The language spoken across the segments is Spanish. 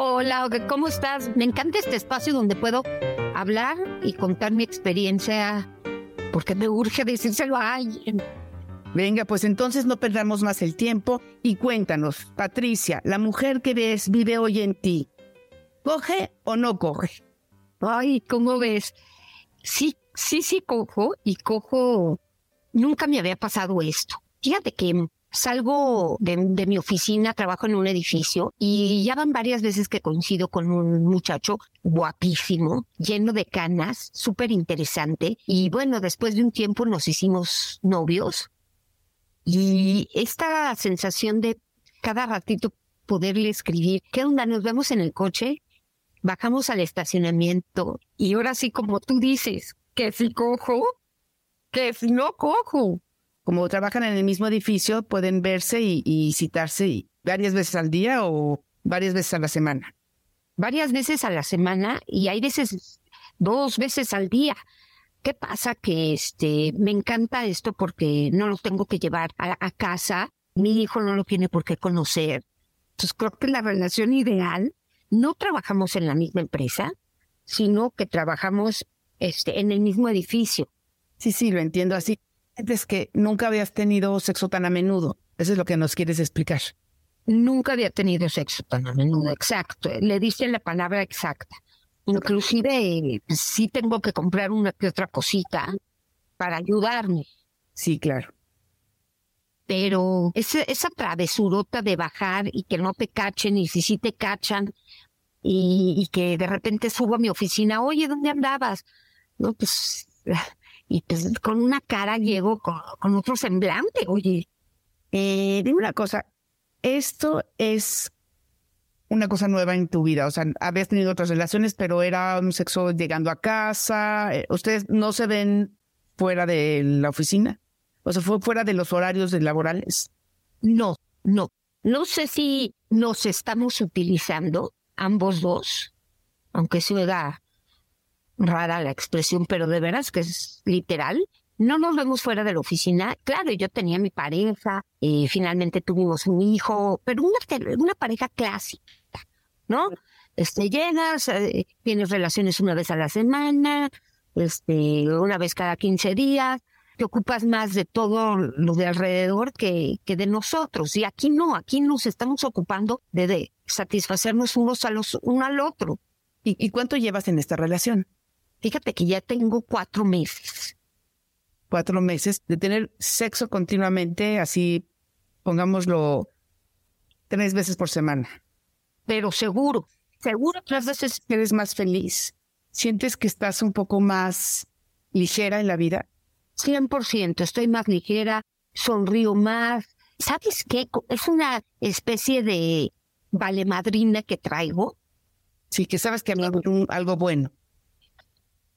Hola, ¿cómo estás? Me encanta este espacio donde puedo hablar y contar mi experiencia porque me urge decírselo a alguien. Venga, pues entonces no perdamos más el tiempo y cuéntanos, Patricia, la mujer que ves vive hoy en ti, ¿coge o no coge? Ay, ¿cómo ves? Sí, sí, sí cojo y cojo. Nunca me había pasado esto. Fíjate que Salgo de, mi oficina, trabajo en un edificio y ya van varias veces que coincido con un muchacho guapísimo, lleno de canas, súper interesante. Y bueno, después de un tiempo nos hicimos novios. Y esta sensación de cada ratito poderle escribir, ¿qué onda? Nos vemos en el coche, bajamos al estacionamiento y ahora sí, como tú dices, que si cojo, que si no cojo como trabajan en el mismo edificio, pueden verse y, citarse varias veces al día o varias veces a la semana. Varias veces a la semana y hay veces dos veces al día. ¿Qué pasa? Que este me encanta esto porque no lo tengo que llevar a, a casa. Mi hijo no lo tiene por qué conocer. Entonces creo que la relación ideal no trabajamos en la misma empresa, sino que trabajamos este, en el mismo edificio. Sí, sí, lo entiendo así es que nunca habías tenido sexo tan a menudo. Eso es lo que nos quieres explicar. Nunca había tenido sexo tan a menudo, exacto. Le diste la palabra exacta. Inclusive sí tengo que comprar una que otra cosita para ayudarme. Sí, claro. Pero esa, esa travesurota de bajar y que no te cachen y si sí te cachan y, y que de repente subo a mi oficina, oye, ¿dónde andabas? No, pues y pues con una cara llego con, otro semblante, oye. Eh, dime una cosa, esto es una cosa nueva en tu vida, o sea, habías tenido otras relaciones, pero era un sexo llegando a casa, eh, ¿ustedes no se ven fuera de la oficina? O sea, fue fuera de los horarios laborales. No, no. No sé si nos estamos utilizando ambos dos, aunque se da rara la expresión, pero de veras que es literal. No nos vemos fuera de la oficina. Claro, yo tenía mi pareja, y finalmente tuvimos un hijo, pero una, una pareja clásica, ¿no? Este, llegas, eh, tienes relaciones una vez a la semana, este, una vez cada 15 días, te ocupas más de todo lo de alrededor que, que de nosotros. Y aquí no, aquí nos estamos ocupando de, de satisfacernos unos a los, uno al otro. ¿Y cuánto llevas en esta relación? Fíjate que ya tengo cuatro meses. Cuatro meses de tener sexo continuamente, así pongámoslo tres veces por semana. Pero seguro, seguro tres veces. Eres más feliz. ¿Sientes que estás un poco más ligera en la vida? 100%, estoy más ligera, sonrío más. ¿Sabes qué? Es una especie de vale madrina que traigo. Sí, que sabes que algo bueno.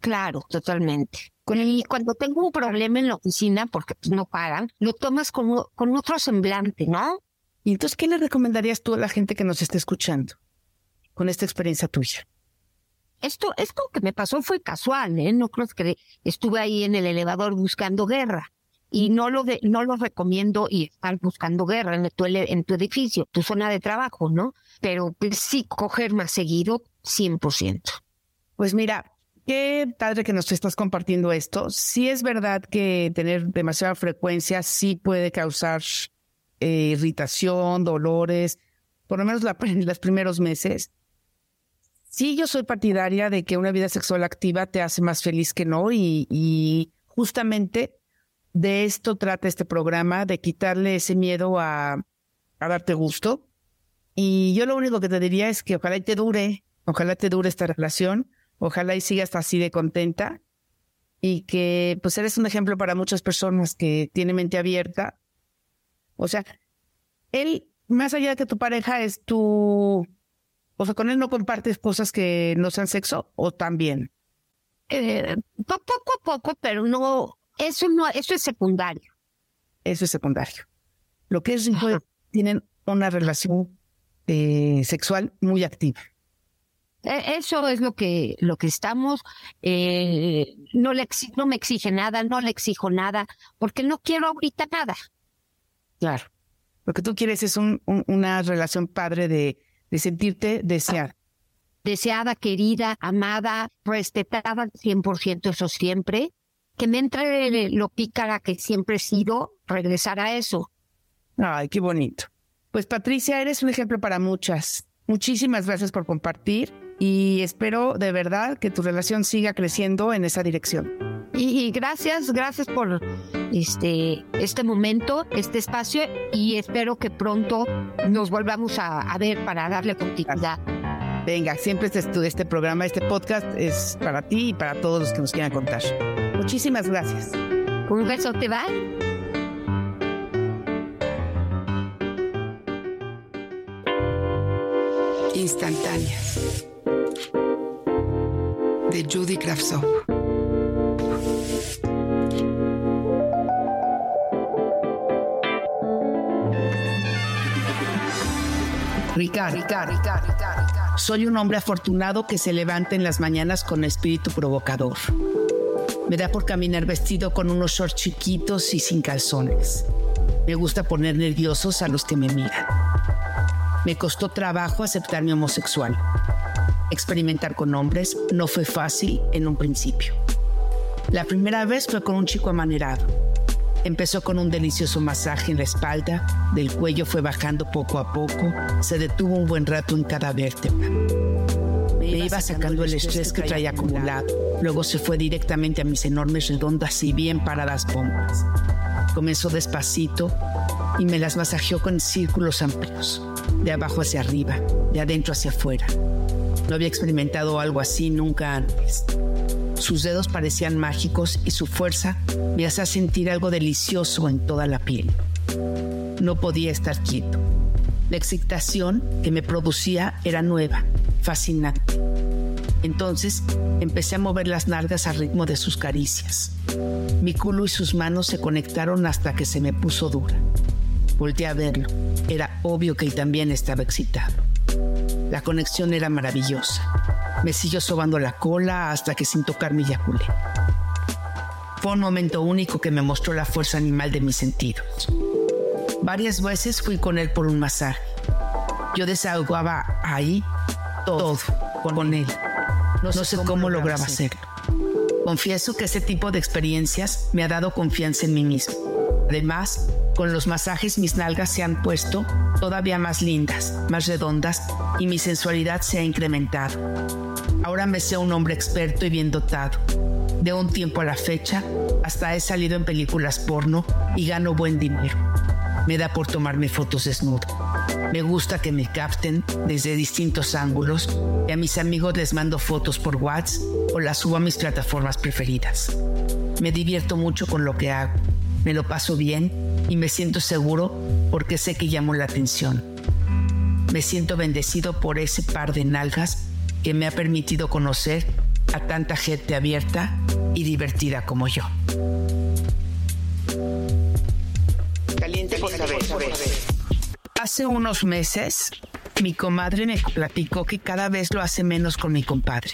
Claro, totalmente. Y cuando tengo un problema en la oficina, porque pues, no pagan, lo tomas con, con otro semblante, ¿no? Y entonces, ¿qué le recomendarías tú a la gente que nos esté escuchando con esta experiencia tuya? Esto, esto que me pasó fue casual, ¿eh? No creo que estuve ahí en el elevador buscando guerra. y no lo, de, no lo recomiendo y estar buscando guerra en tu, en tu edificio, tu zona de trabajo, ¿no? Pero pues, sí, coger más seguido, 100%. Pues mira, qué padre que nos estás compartiendo esto. Sí es verdad que tener demasiada frecuencia sí puede causar eh, irritación, dolores, por lo menos la, los primeros meses. Sí, yo soy partidaria de que una vida sexual activa te hace más feliz que no y, y justamente de esto trata este programa, de quitarle ese miedo a, a darte gusto. Y yo lo único que te diría es que ojalá te dure, ojalá te dure esta relación, ojalá y sigas así de contenta y que pues eres un ejemplo para muchas personas que tienen mente abierta. O sea, él, más allá de que tu pareja es tu, o sea, con él no compartes cosas que no sean sexo o también. Eh, poco a poco, pero no, eso no, eso es secundario. Eso es secundario. Lo que es tienen una relación eh, sexual muy activa. E, eso es lo que, lo que estamos. Eh, no, le no me exige nada, no le exijo nada, porque no quiero ahorita nada. Claro. Lo que tú quieres es un, una relación padre de, de sentirte deseada. Deseada, querida, amada, respetada 100%, eso siempre que me entre lo pícara que siempre he sido, regresar a eso. Ay, qué bonito. Pues Patricia, eres un ejemplo para muchas. Muchísimas gracias por compartir y espero de verdad que tu relación siga creciendo en esa dirección. Y, gracias, gracias por este, este momento, este espacio y espero que pronto nos volvamos a, a ver para darle continuidad. Venga, siempre este, este programa, este podcast es para ti y para todos los que nos quieran contar. Muchísimas gracias. Un beso, te va. Instantáneas de Judy Kravtsov. Ricardo, Ricardo, Ricardo, soy un hombre afortunado que se levanta en las mañanas con espíritu provocador. Me da por caminar vestido con unos shorts chiquitos y sin calzones. Me gusta poner nerviosos a los que me miran. Me costó trabajo aceptar mi homosexual. Experimentar con hombres no fue fácil en un principio. La primera vez fue con un chico amanerado. Empezó con un delicioso masaje en la espalda, del cuello fue bajando poco a poco, se detuvo un buen rato en cada vértebra. Me iba sacando el estrés que traía acumulado. Luego se fue directamente a mis enormes redondas y bien paradas pompas. Comenzó despacito y me las masajeó con círculos amplios, de abajo hacia arriba, de adentro hacia afuera. No había experimentado algo así nunca antes. Sus dedos parecían mágicos y su fuerza me hacía sentir algo delicioso en toda la piel. No podía estar quieto. La excitación que me producía era nueva, fascinante. Entonces empecé a mover las nalgas al ritmo de sus caricias. Mi culo y sus manos se conectaron hasta que se me puso dura. Volté a verlo. Era obvio que él también estaba excitado. La conexión era maravillosa. Me siguió sobando la cola hasta que sin tocar me eyaculé. Fue un momento único que me mostró la fuerza animal de mis sentidos. Varias veces fui con él por un masaje. Yo desahogaba ahí todo con él. No sé cómo lograba hacerlo. Confieso que ese tipo de experiencias me ha dado confianza en mí mismo. Además, con los masajes mis nalgas se han puesto todavía más lindas, más redondas y mi sensualidad se ha incrementado. Ahora me sé un hombre experto y bien dotado. De un tiempo a la fecha, hasta he salido en películas porno y gano buen dinero. Me da por tomarme fotos desnudo. Me gusta que me capten desde distintos ángulos y a mis amigos les mando fotos por WhatsApp o las subo a mis plataformas preferidas. Me divierto mucho con lo que hago. Me lo paso bien y me siento seguro porque sé que llamo la atención. Me siento bendecido por ese par de nalgas que me ha permitido conocer a tanta gente abierta y divertida como yo. Caliente por saber. Hace unos meses, mi comadre me platicó que cada vez lo hace menos con mi compadre.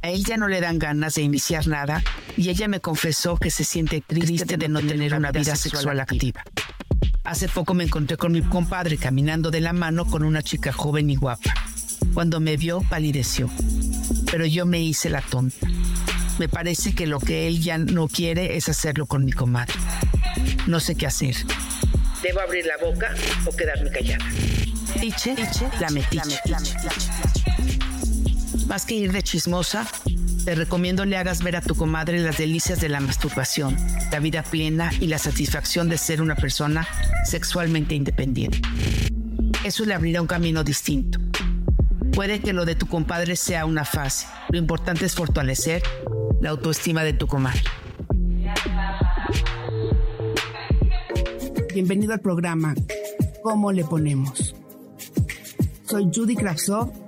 A ella no le dan ganas de iniciar nada y ella me confesó que se siente triste de no tener una vida sexual activa. Hace poco me encontré con mi compadre caminando de la mano con una chica joven y guapa. Cuando me vio, palideció. Pero yo me hice la tonta. Me parece que lo que él ya no quiere es hacerlo con mi comadre. No sé qué hacer. ¿Debo abrir la boca o quedarme callada? Tiche, la metiche. Más que ir de chismosa, te recomiendo le hagas ver a tu comadre las delicias de la masturbación, la vida plena y la satisfacción de ser una persona sexualmente independiente. Eso le abrirá un camino distinto. Puede que lo de tu compadre sea una fase. Lo importante es fortalecer la autoestima de tu comadre. Bienvenido al programa ¿Cómo le ponemos? Soy Judy Kravsov.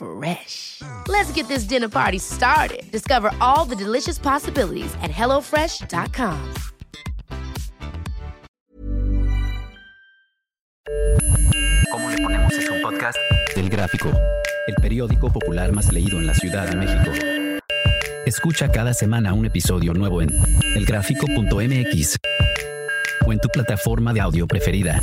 Fresh. Let's get this dinner party started. Discover all the delicious possibilities at hellofresh.com. ¿Cómo le ponemos es un podcast del Gráfico, el periódico popular más leído en la Ciudad de México. Escucha cada semana un episodio nuevo en elgráfico.mx o en tu plataforma de audio preferida.